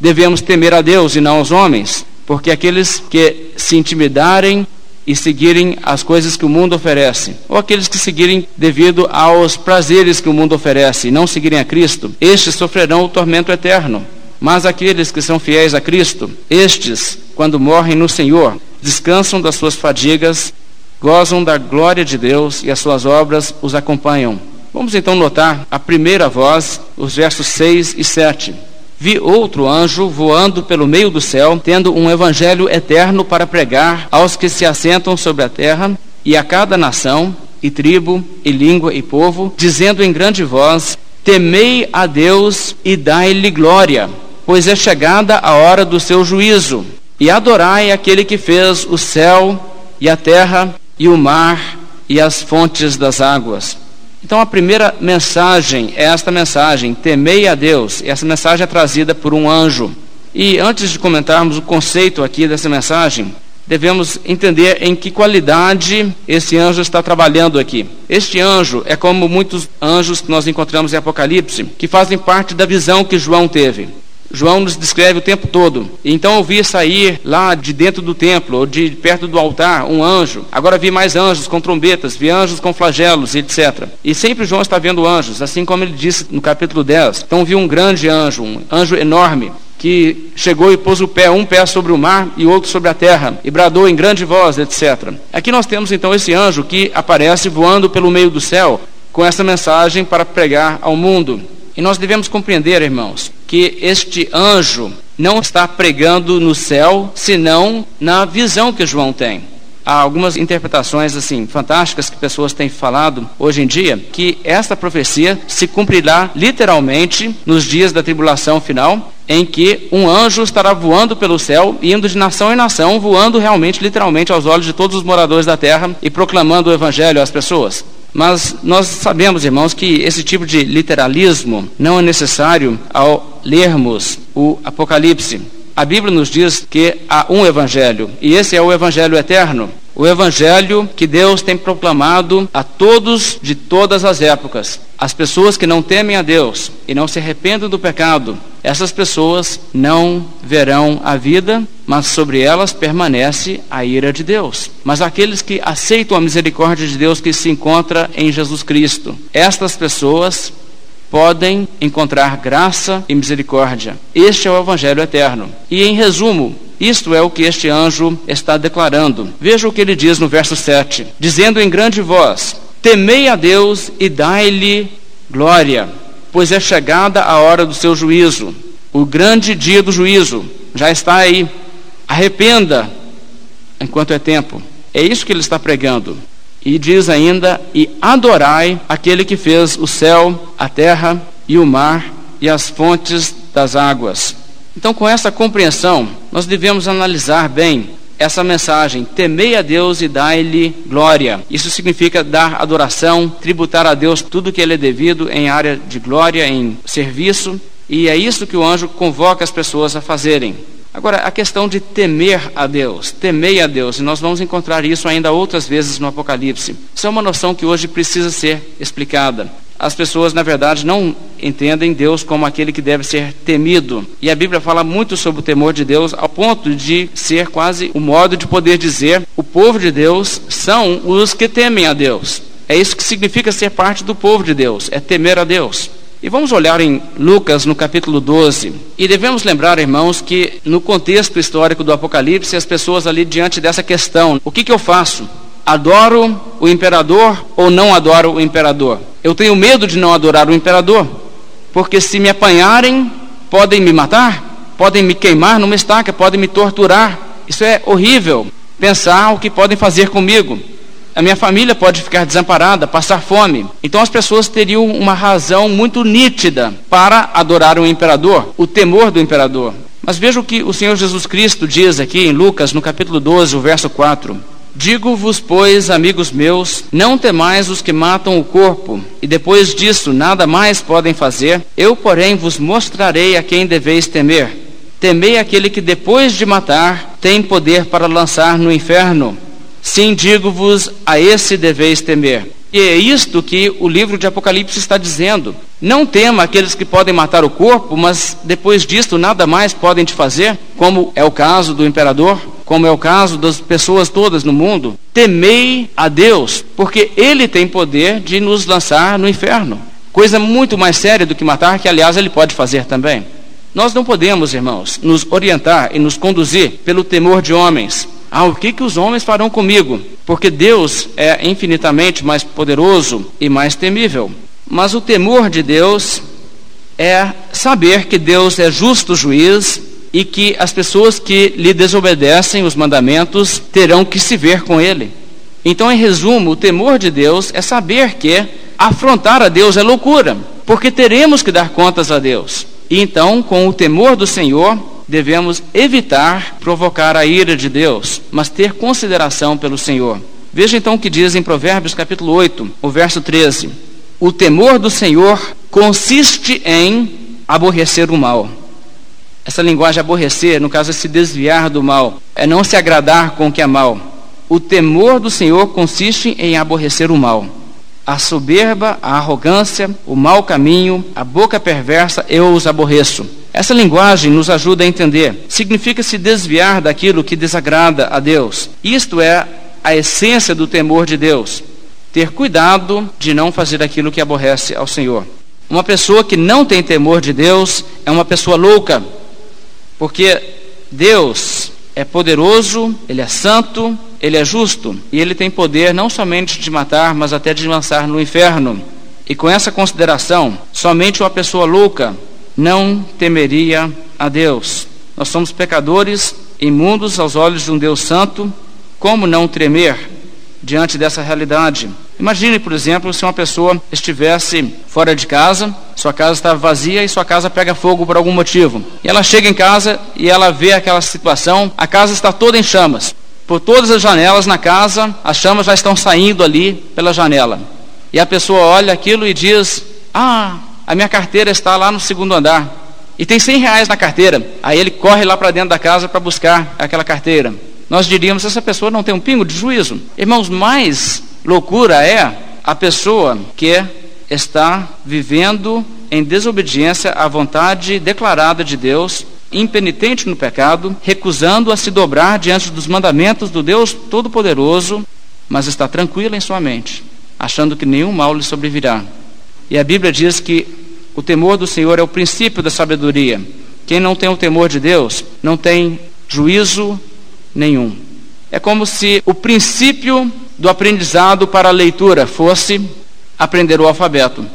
Devemos temer a Deus e não aos homens, porque aqueles que se intimidarem e seguirem as coisas que o mundo oferece, ou aqueles que seguirem devido aos prazeres que o mundo oferece e não seguirem a Cristo, estes sofrerão o tormento eterno. Mas aqueles que são fiéis a Cristo, estes, quando morrem no Senhor, descansam das suas fadigas, gozam da glória de Deus e as suas obras os acompanham. Vamos então notar a primeira voz os versos 6 e 7. Vi outro anjo voando pelo meio do céu, tendo um evangelho eterno para pregar aos que se assentam sobre a terra e a cada nação, e tribo, e língua e povo, dizendo em grande voz: Temei a Deus e dai-lhe glória, pois é chegada a hora do seu juízo, e adorai aquele que fez o céu e a terra e o mar e as fontes das águas. Então a primeira mensagem é esta mensagem: temei a Deus. E essa mensagem é trazida por um anjo. E antes de comentarmos o conceito aqui dessa mensagem, devemos entender em que qualidade esse anjo está trabalhando aqui. Este anjo é como muitos anjos que nós encontramos em Apocalipse, que fazem parte da visão que João teve. João nos descreve o tempo todo. Então eu vi sair lá de dentro do templo, ou de perto do altar, um anjo. Agora vi mais anjos com trombetas, vi anjos com flagelos, etc. E sempre João está vendo anjos, assim como ele disse no capítulo 10. Então vi um grande anjo, um anjo enorme, que chegou e pôs o pé, um pé sobre o mar e outro sobre a terra, e bradou em grande voz, etc. Aqui nós temos então esse anjo que aparece voando pelo meio do céu com essa mensagem para pregar ao mundo. E nós devemos compreender, irmãos, que este anjo não está pregando no céu, senão na visão que João tem. Há algumas interpretações assim fantásticas que pessoas têm falado hoje em dia que esta profecia se cumprirá literalmente nos dias da tribulação final, em que um anjo estará voando pelo céu, indo de nação em nação, voando realmente, literalmente, aos olhos de todos os moradores da terra e proclamando o evangelho às pessoas. Mas nós sabemos, irmãos, que esse tipo de literalismo não é necessário ao lermos o Apocalipse. A Bíblia nos diz que há um evangelho, e esse é o evangelho eterno. O evangelho que Deus tem proclamado a todos de todas as épocas. As pessoas que não temem a Deus e não se arrependem do pecado, essas pessoas não verão a vida, mas sobre elas permanece a ira de Deus. Mas aqueles que aceitam a misericórdia de Deus que se encontra em Jesus Cristo, estas pessoas podem encontrar graça e misericórdia. Este é o Evangelho eterno. E em resumo, isto é o que este anjo está declarando. Veja o que ele diz no verso 7: dizendo em grande voz: Temei a Deus e dai-lhe glória, pois é chegada a hora do seu juízo. O grande dia do juízo já está aí. Arrependa enquanto é tempo. É isso que ele está pregando. E diz ainda: E adorai aquele que fez o céu, a terra e o mar e as fontes das águas. Então, com essa compreensão, nós devemos analisar bem essa mensagem: temei a Deus e dai-lhe glória. Isso significa dar adoração, tributar a Deus tudo que ele é devido em área de glória, em serviço, e é isso que o anjo convoca as pessoas a fazerem. Agora, a questão de temer a Deus, temei a Deus, e nós vamos encontrar isso ainda outras vezes no Apocalipse. Isso é uma noção que hoje precisa ser explicada. As pessoas, na verdade, não entendem Deus como aquele que deve ser temido. E a Bíblia fala muito sobre o temor de Deus, ao ponto de ser quase o modo de poder dizer: o povo de Deus são os que temem a Deus. É isso que significa ser parte do povo de Deus, é temer a Deus. E vamos olhar em Lucas, no capítulo 12. E devemos lembrar, irmãos, que no contexto histórico do Apocalipse, as pessoas ali diante dessa questão: o que, que eu faço? Adoro o imperador ou não adoro o imperador? Eu tenho medo de não adorar o imperador, porque se me apanharem, podem me matar, podem me queimar numa estaca, podem me torturar. Isso é horrível. Pensar o que podem fazer comigo a minha família pode ficar desamparada, passar fome. Então as pessoas teriam uma razão muito nítida para adorar o imperador, o temor do imperador. Mas veja o que o Senhor Jesus Cristo diz aqui em Lucas, no capítulo 12, o verso 4. Digo-vos, pois, amigos meus, não temais os que matam o corpo, e depois disso nada mais podem fazer. Eu, porém, vos mostrarei a quem deveis temer. Temei aquele que, depois de matar, tem poder para lançar no inferno. Sim, digo-vos, a esse deveis temer. E é isto que o livro de Apocalipse está dizendo. Não tema aqueles que podem matar o corpo, mas depois disto nada mais podem te fazer, como é o caso do imperador, como é o caso das pessoas todas no mundo. Temei a Deus, porque Ele tem poder de nos lançar no inferno. Coisa muito mais séria do que matar, que aliás Ele pode fazer também. Nós não podemos, irmãos, nos orientar e nos conduzir pelo temor de homens, ah, o que, que os homens farão comigo? Porque Deus é infinitamente mais poderoso e mais temível. Mas o temor de Deus é saber que Deus é justo juiz e que as pessoas que lhe desobedecem os mandamentos terão que se ver com ele. Então, em resumo, o temor de Deus é saber que afrontar a Deus é loucura, porque teremos que dar contas a Deus. E então, com o temor do Senhor, devemos evitar provocar a ira de Deus, mas ter consideração pelo Senhor. Veja então o que diz em Provérbios capítulo 8, o verso 13. O temor do Senhor consiste em aborrecer o mal. Essa linguagem aborrecer, no caso, é se desviar do mal, é não se agradar com o que é mal. O temor do Senhor consiste em aborrecer o mal. A soberba, a arrogância, o mau caminho, a boca perversa, eu os aborreço. Essa linguagem nos ajuda a entender. Significa se desviar daquilo que desagrada a Deus. Isto é a essência do temor de Deus ter cuidado de não fazer aquilo que aborrece ao Senhor. Uma pessoa que não tem temor de Deus é uma pessoa louca, porque Deus é poderoso, Ele é santo, Ele é justo e Ele tem poder não somente de matar, mas até de lançar no inferno. E com essa consideração, somente uma pessoa louca não temeria a Deus. Nós somos pecadores, imundos aos olhos de um Deus santo, como não tremer diante dessa realidade? Imagine, por exemplo, se uma pessoa estivesse fora de casa, sua casa estava vazia e sua casa pega fogo por algum motivo. E ela chega em casa e ela vê aquela situação, a casa está toda em chamas. Por todas as janelas na casa, as chamas já estão saindo ali pela janela. E a pessoa olha aquilo e diz: Ah, a minha carteira está lá no segundo andar. E tem 100 reais na carteira. Aí ele corre lá para dentro da casa para buscar aquela carteira. Nós diríamos: essa pessoa não tem um pingo de juízo. Irmãos, mais Loucura é a pessoa que está vivendo em desobediência à vontade declarada de Deus, impenitente no pecado, recusando a se dobrar diante dos mandamentos do Deus Todo-Poderoso, mas está tranquila em sua mente, achando que nenhum mal lhe sobrevirá. E a Bíblia diz que o temor do Senhor é o princípio da sabedoria. Quem não tem o temor de Deus não tem juízo nenhum. É como se o princípio do aprendizado para a leitura fosse aprender o alfabeto.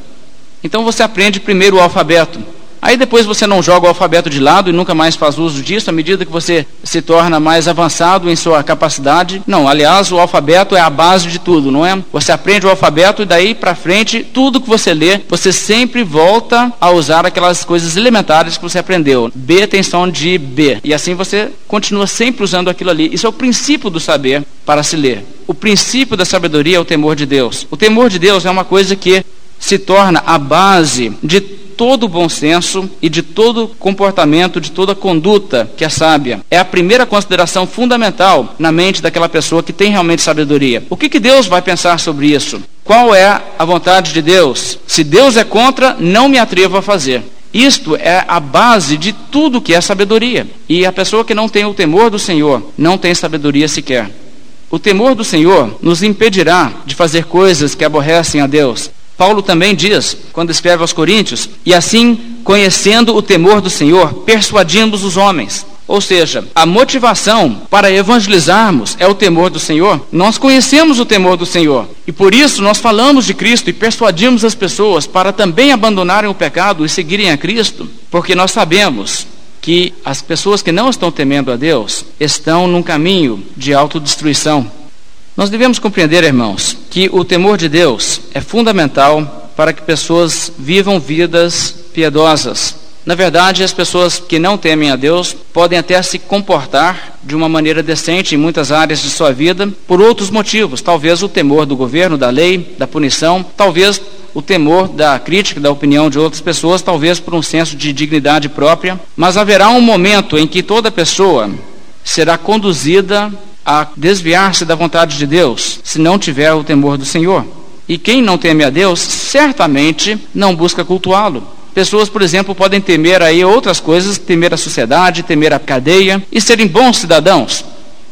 Então você aprende primeiro o alfabeto. Aí depois você não joga o alfabeto de lado e nunca mais faz uso disso à medida que você se torna mais avançado em sua capacidade. Não, aliás, o alfabeto é a base de tudo, não é? Você aprende o alfabeto e daí para frente, tudo que você lê, você sempre volta a usar aquelas coisas elementares que você aprendeu. B tem som de B. E assim você continua sempre usando aquilo ali. Isso é o princípio do saber para se ler. O princípio da sabedoria é o temor de Deus. O temor de Deus é uma coisa que se torna a base de todo bom senso e de todo comportamento, de toda conduta que é sábia. É a primeira consideração fundamental na mente daquela pessoa que tem realmente sabedoria. O que, que Deus vai pensar sobre isso? Qual é a vontade de Deus? Se Deus é contra, não me atrevo a fazer. Isto é a base de tudo que é sabedoria. E a pessoa que não tem o temor do Senhor não tem sabedoria sequer. O temor do Senhor nos impedirá de fazer coisas que aborrecem a Deus. Paulo também diz, quando escreve aos Coríntios, e assim, conhecendo o temor do Senhor, persuadimos os homens. Ou seja, a motivação para evangelizarmos é o temor do Senhor. Nós conhecemos o temor do Senhor e por isso nós falamos de Cristo e persuadimos as pessoas para também abandonarem o pecado e seguirem a Cristo, porque nós sabemos que as pessoas que não estão temendo a Deus estão num caminho de autodestruição. Nós devemos compreender, irmãos, que o temor de Deus é fundamental para que pessoas vivam vidas piedosas. Na verdade, as pessoas que não temem a Deus podem até se comportar de uma maneira decente em muitas áreas de sua vida por outros motivos. Talvez o temor do governo, da lei, da punição, talvez o temor da crítica, da opinião de outras pessoas, talvez por um senso de dignidade própria. Mas haverá um momento em que toda pessoa será conduzida a desviar-se da vontade de Deus, se não tiver o temor do Senhor. E quem não teme a Deus, certamente não busca cultuá-lo. Pessoas, por exemplo, podem temer aí outras coisas, temer a sociedade, temer a cadeia e serem bons cidadãos,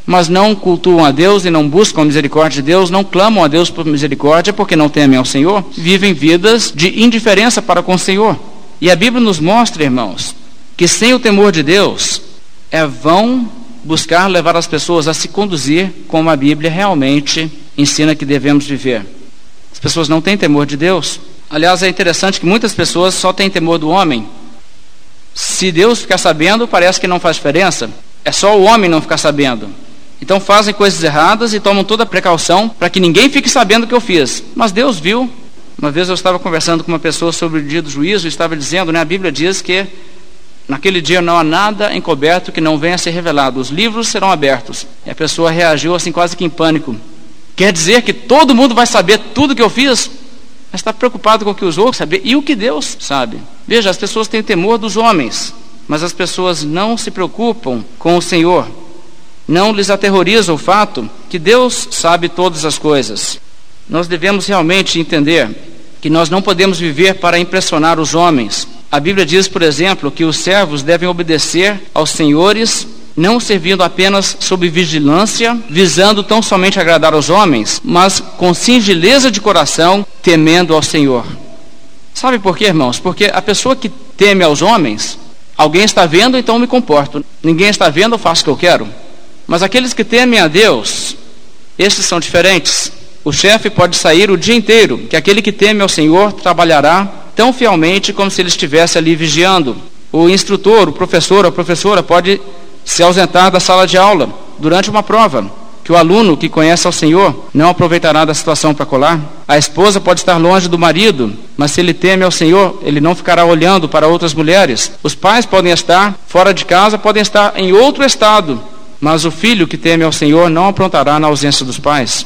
mas não cultuam a Deus e não buscam a misericórdia de Deus, não clamam a Deus por misericórdia porque não temem ao Senhor, vivem vidas de indiferença para com o Senhor. E a Bíblia nos mostra, irmãos, que sem o temor de Deus é vão buscar levar as pessoas a se conduzir como a Bíblia realmente ensina que devemos viver. As pessoas não têm temor de Deus. Aliás, é interessante que muitas pessoas só têm temor do homem. Se Deus ficar sabendo, parece que não faz diferença. É só o homem não ficar sabendo. Então fazem coisas erradas e tomam toda a precaução para que ninguém fique sabendo o que eu fiz. Mas Deus viu. Uma vez eu estava conversando com uma pessoa sobre o dia do juízo e estava dizendo, né, a Bíblia diz que naquele dia não há nada encoberto que não venha a ser revelado. Os livros serão abertos. E a pessoa reagiu assim quase que em pânico. Quer dizer que todo mundo vai saber tudo que eu fiz? Mas está preocupado com o que os outros sabem e o que Deus sabe. Veja, as pessoas têm temor dos homens, mas as pessoas não se preocupam com o Senhor. Não lhes aterroriza o fato que Deus sabe todas as coisas. Nós devemos realmente entender que nós não podemos viver para impressionar os homens. A Bíblia diz, por exemplo, que os servos devem obedecer aos senhores, não servindo apenas sob vigilância, visando tão somente agradar aos homens, mas com singeleza de coração, temendo ao Senhor. Sabe por quê, irmãos? Porque a pessoa que teme aos homens, alguém está vendo, então me comporto. Ninguém está vendo, eu faço o que eu quero. Mas aqueles que temem a Deus, esses são diferentes. O chefe pode sair o dia inteiro, que aquele que teme ao Senhor trabalhará tão fielmente como se ele estivesse ali vigiando. O instrutor, o professor, a professora pode se ausentar da sala de aula durante uma prova, que o aluno que conhece ao Senhor não aproveitará da situação para colar. A esposa pode estar longe do marido, mas se ele teme ao Senhor, ele não ficará olhando para outras mulheres. Os pais podem estar fora de casa, podem estar em outro estado, mas o filho que teme ao Senhor não aprontará na ausência dos pais.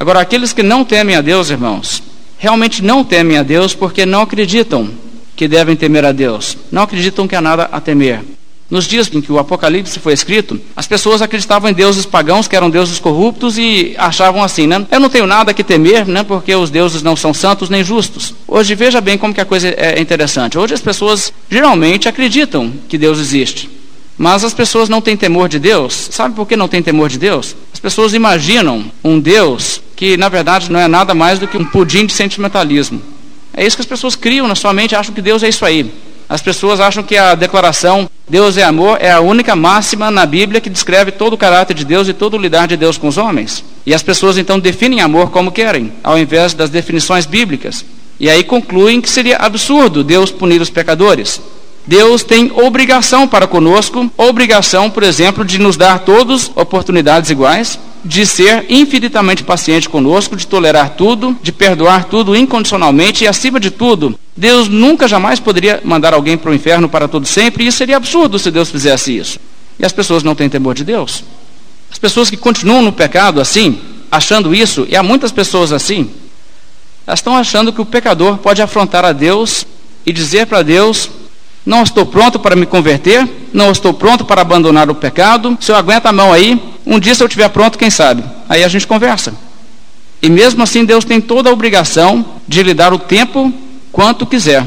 Agora, aqueles que não temem a Deus, irmãos, realmente não temem a Deus porque não acreditam que devem temer a Deus, não acreditam que há nada a temer. Nos dias em que o Apocalipse foi escrito, as pessoas acreditavam em deuses pagãos, que eram deuses corruptos, e achavam assim, né? Eu não tenho nada que temer, né? Porque os deuses não são santos nem justos. Hoje, veja bem como que a coisa é interessante. Hoje as pessoas geralmente acreditam que Deus existe. Mas as pessoas não têm temor de Deus. Sabe por que não têm temor de Deus? As pessoas imaginam um Deus que, na verdade, não é nada mais do que um pudim de sentimentalismo. É isso que as pessoas criam na sua mente, acham que Deus é isso aí. As pessoas acham que a declaração Deus é amor é a única máxima na Bíblia que descreve todo o caráter de Deus e todo o lidar de Deus com os homens. E as pessoas então definem amor como querem, ao invés das definições bíblicas. E aí concluem que seria absurdo Deus punir os pecadores. Deus tem obrigação para conosco, obrigação, por exemplo, de nos dar todas oportunidades iguais, de ser infinitamente paciente conosco, de tolerar tudo, de perdoar tudo incondicionalmente e, acima de tudo, Deus nunca jamais poderia mandar alguém para o inferno para todo sempre, e isso seria absurdo se Deus fizesse isso. E as pessoas não têm temor de Deus. As pessoas que continuam no pecado assim, achando isso, e há muitas pessoas assim, elas estão achando que o pecador pode afrontar a Deus e dizer para Deus não estou pronto para me converter, não estou pronto para abandonar o pecado. Se eu aguenta a mão aí, um dia se eu estiver pronto, quem sabe? Aí a gente conversa. E mesmo assim, Deus tem toda a obrigação de lhe dar o tempo quanto quiser.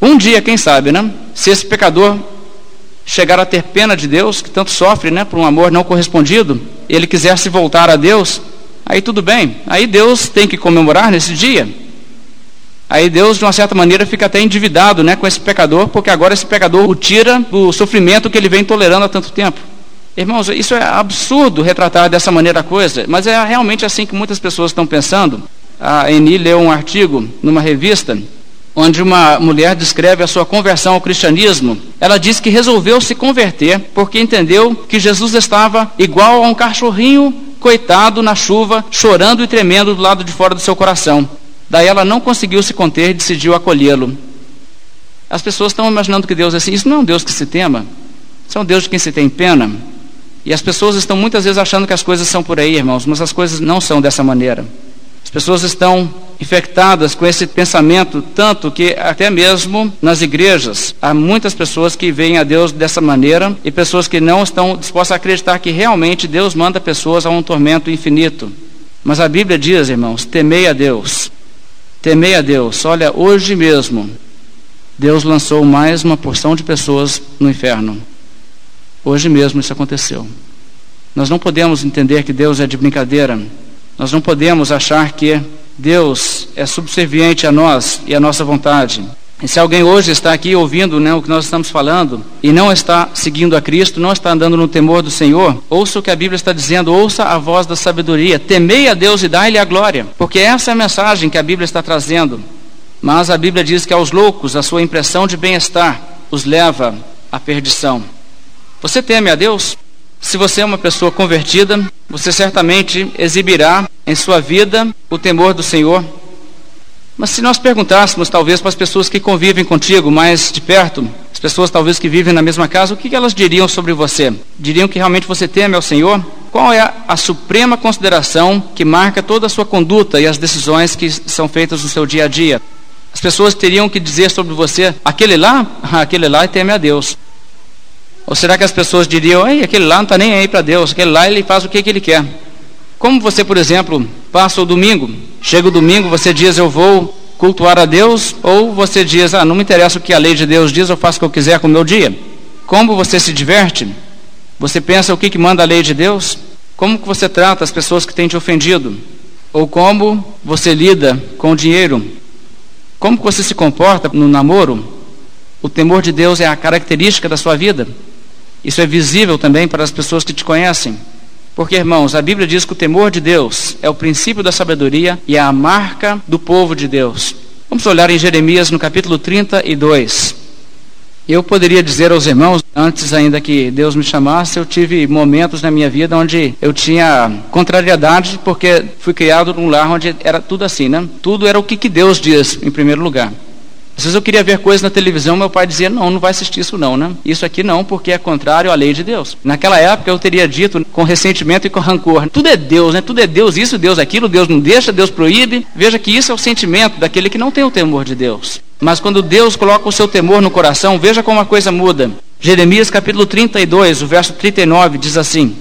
Um dia, quem sabe, né? Se esse pecador chegar a ter pena de Deus, que tanto sofre, né, por um amor não correspondido, ele quiser se voltar a Deus, aí tudo bem. Aí Deus tem que comemorar nesse dia. Aí Deus, de uma certa maneira, fica até endividado né, com esse pecador, porque agora esse pecador o tira do sofrimento que ele vem tolerando há tanto tempo. Irmãos, isso é absurdo retratar dessa maneira a coisa, mas é realmente assim que muitas pessoas estão pensando. A Eni leu um artigo numa revista onde uma mulher descreve a sua conversão ao cristianismo. Ela diz que resolveu se converter porque entendeu que Jesus estava igual a um cachorrinho coitado na chuva, chorando e tremendo do lado de fora do seu coração. Daí ela não conseguiu se conter e decidiu acolhê-lo. As pessoas estão imaginando que Deus é assim. Isso não é um Deus que se tema. Isso é um Deus de quem se tem pena. E as pessoas estão muitas vezes achando que as coisas são por aí, irmãos, mas as coisas não são dessa maneira. As pessoas estão infectadas com esse pensamento, tanto que até mesmo nas igrejas há muitas pessoas que veem a Deus dessa maneira e pessoas que não estão dispostas a acreditar que realmente Deus manda pessoas a um tormento infinito. Mas a Bíblia diz, irmãos, temei a Deus Temei a Deus. Olha, hoje mesmo, Deus lançou mais uma porção de pessoas no inferno. Hoje mesmo isso aconteceu. Nós não podemos entender que Deus é de brincadeira. Nós não podemos achar que Deus é subserviente a nós e a nossa vontade. E se alguém hoje está aqui ouvindo né, o que nós estamos falando e não está seguindo a Cristo, não está andando no temor do Senhor, ouça o que a Bíblia está dizendo, ouça a voz da sabedoria, temei a Deus e dai-lhe a glória, porque essa é a mensagem que a Bíblia está trazendo. Mas a Bíblia diz que aos loucos a sua impressão de bem-estar os leva à perdição. Você teme a Deus? Se você é uma pessoa convertida, você certamente exibirá em sua vida o temor do Senhor. Mas se nós perguntássemos, talvez, para as pessoas que convivem contigo mais de perto, as pessoas talvez que vivem na mesma casa, o que elas diriam sobre você? Diriam que realmente você teme ao Senhor? Qual é a suprema consideração que marca toda a sua conduta e as decisões que são feitas no seu dia a dia? As pessoas teriam que dizer sobre você: aquele lá, (laughs) aquele lá teme a Deus. Ou será que as pessoas diriam, Ei, aquele lá não está nem aí para Deus, aquele lá ele faz o que, que ele quer? Como você, por exemplo, passa o domingo, chega o domingo, você diz eu vou cultuar a Deus, ou você diz, ah, não me interessa o que a lei de Deus diz, eu faço o que eu quiser com o meu dia. Como você se diverte? Você pensa o que, que manda a lei de Deus? Como que você trata as pessoas que têm te ofendido? Ou como você lida com o dinheiro? Como você se comporta no namoro? O temor de Deus é a característica da sua vida? Isso é visível também para as pessoas que te conhecem. Porque, irmãos, a Bíblia diz que o temor de Deus é o princípio da sabedoria e é a marca do povo de Deus. Vamos olhar em Jeremias no capítulo 32. Eu poderia dizer aos irmãos, antes ainda que Deus me chamasse, eu tive momentos na minha vida onde eu tinha contrariedade, porque fui criado num lar onde era tudo assim, né? Tudo era o que, que Deus diz, em primeiro lugar. Às vezes eu queria ver coisas na televisão, meu pai dizia, não, não vai assistir isso não, né? Isso aqui não, porque é contrário à lei de Deus. Naquela época eu teria dito com ressentimento e com rancor, tudo é Deus, né? Tudo é Deus, isso, Deus, aquilo, Deus não deixa, Deus proíbe. Veja que isso é o sentimento daquele que não tem o temor de Deus. Mas quando Deus coloca o seu temor no coração, veja como a coisa muda. Jeremias capítulo 32, o verso 39 diz assim: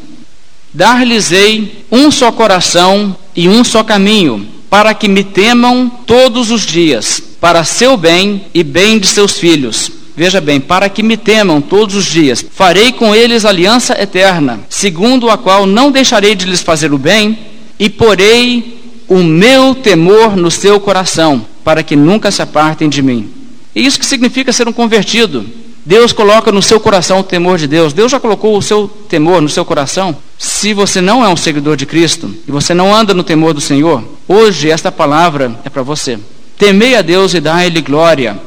Dar-lhes-ei um só coração e um só caminho, para que me temam todos os dias para seu bem e bem de seus filhos. Veja bem, para que me temam todos os dias, farei com eles aliança eterna, segundo a qual não deixarei de lhes fazer o bem, e porei o meu temor no seu coração, para que nunca se apartem de mim. E isso que significa ser um convertido. Deus coloca no seu coração o temor de Deus. Deus já colocou o seu temor no seu coração. Se você não é um seguidor de Cristo e você não anda no temor do Senhor, hoje esta palavra é para você. Temei a Deus e dai-lhe glória,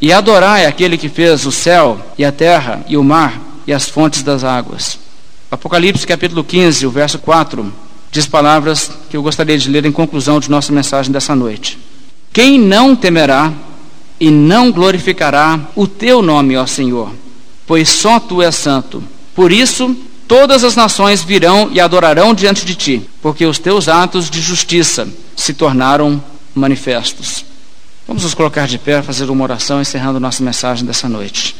e adorai aquele que fez o céu e a terra e o mar e as fontes das águas. Apocalipse capítulo 15, o verso 4, diz palavras que eu gostaria de ler em conclusão de nossa mensagem dessa noite. Quem não temerá e não glorificará o teu nome, ó Senhor, pois só tu és santo. Por isso, todas as nações virão e adorarão diante de ti, porque os teus atos de justiça se tornaram manifestos. Vamos nos colocar de pé, fazer uma oração, encerrando nossa mensagem dessa noite.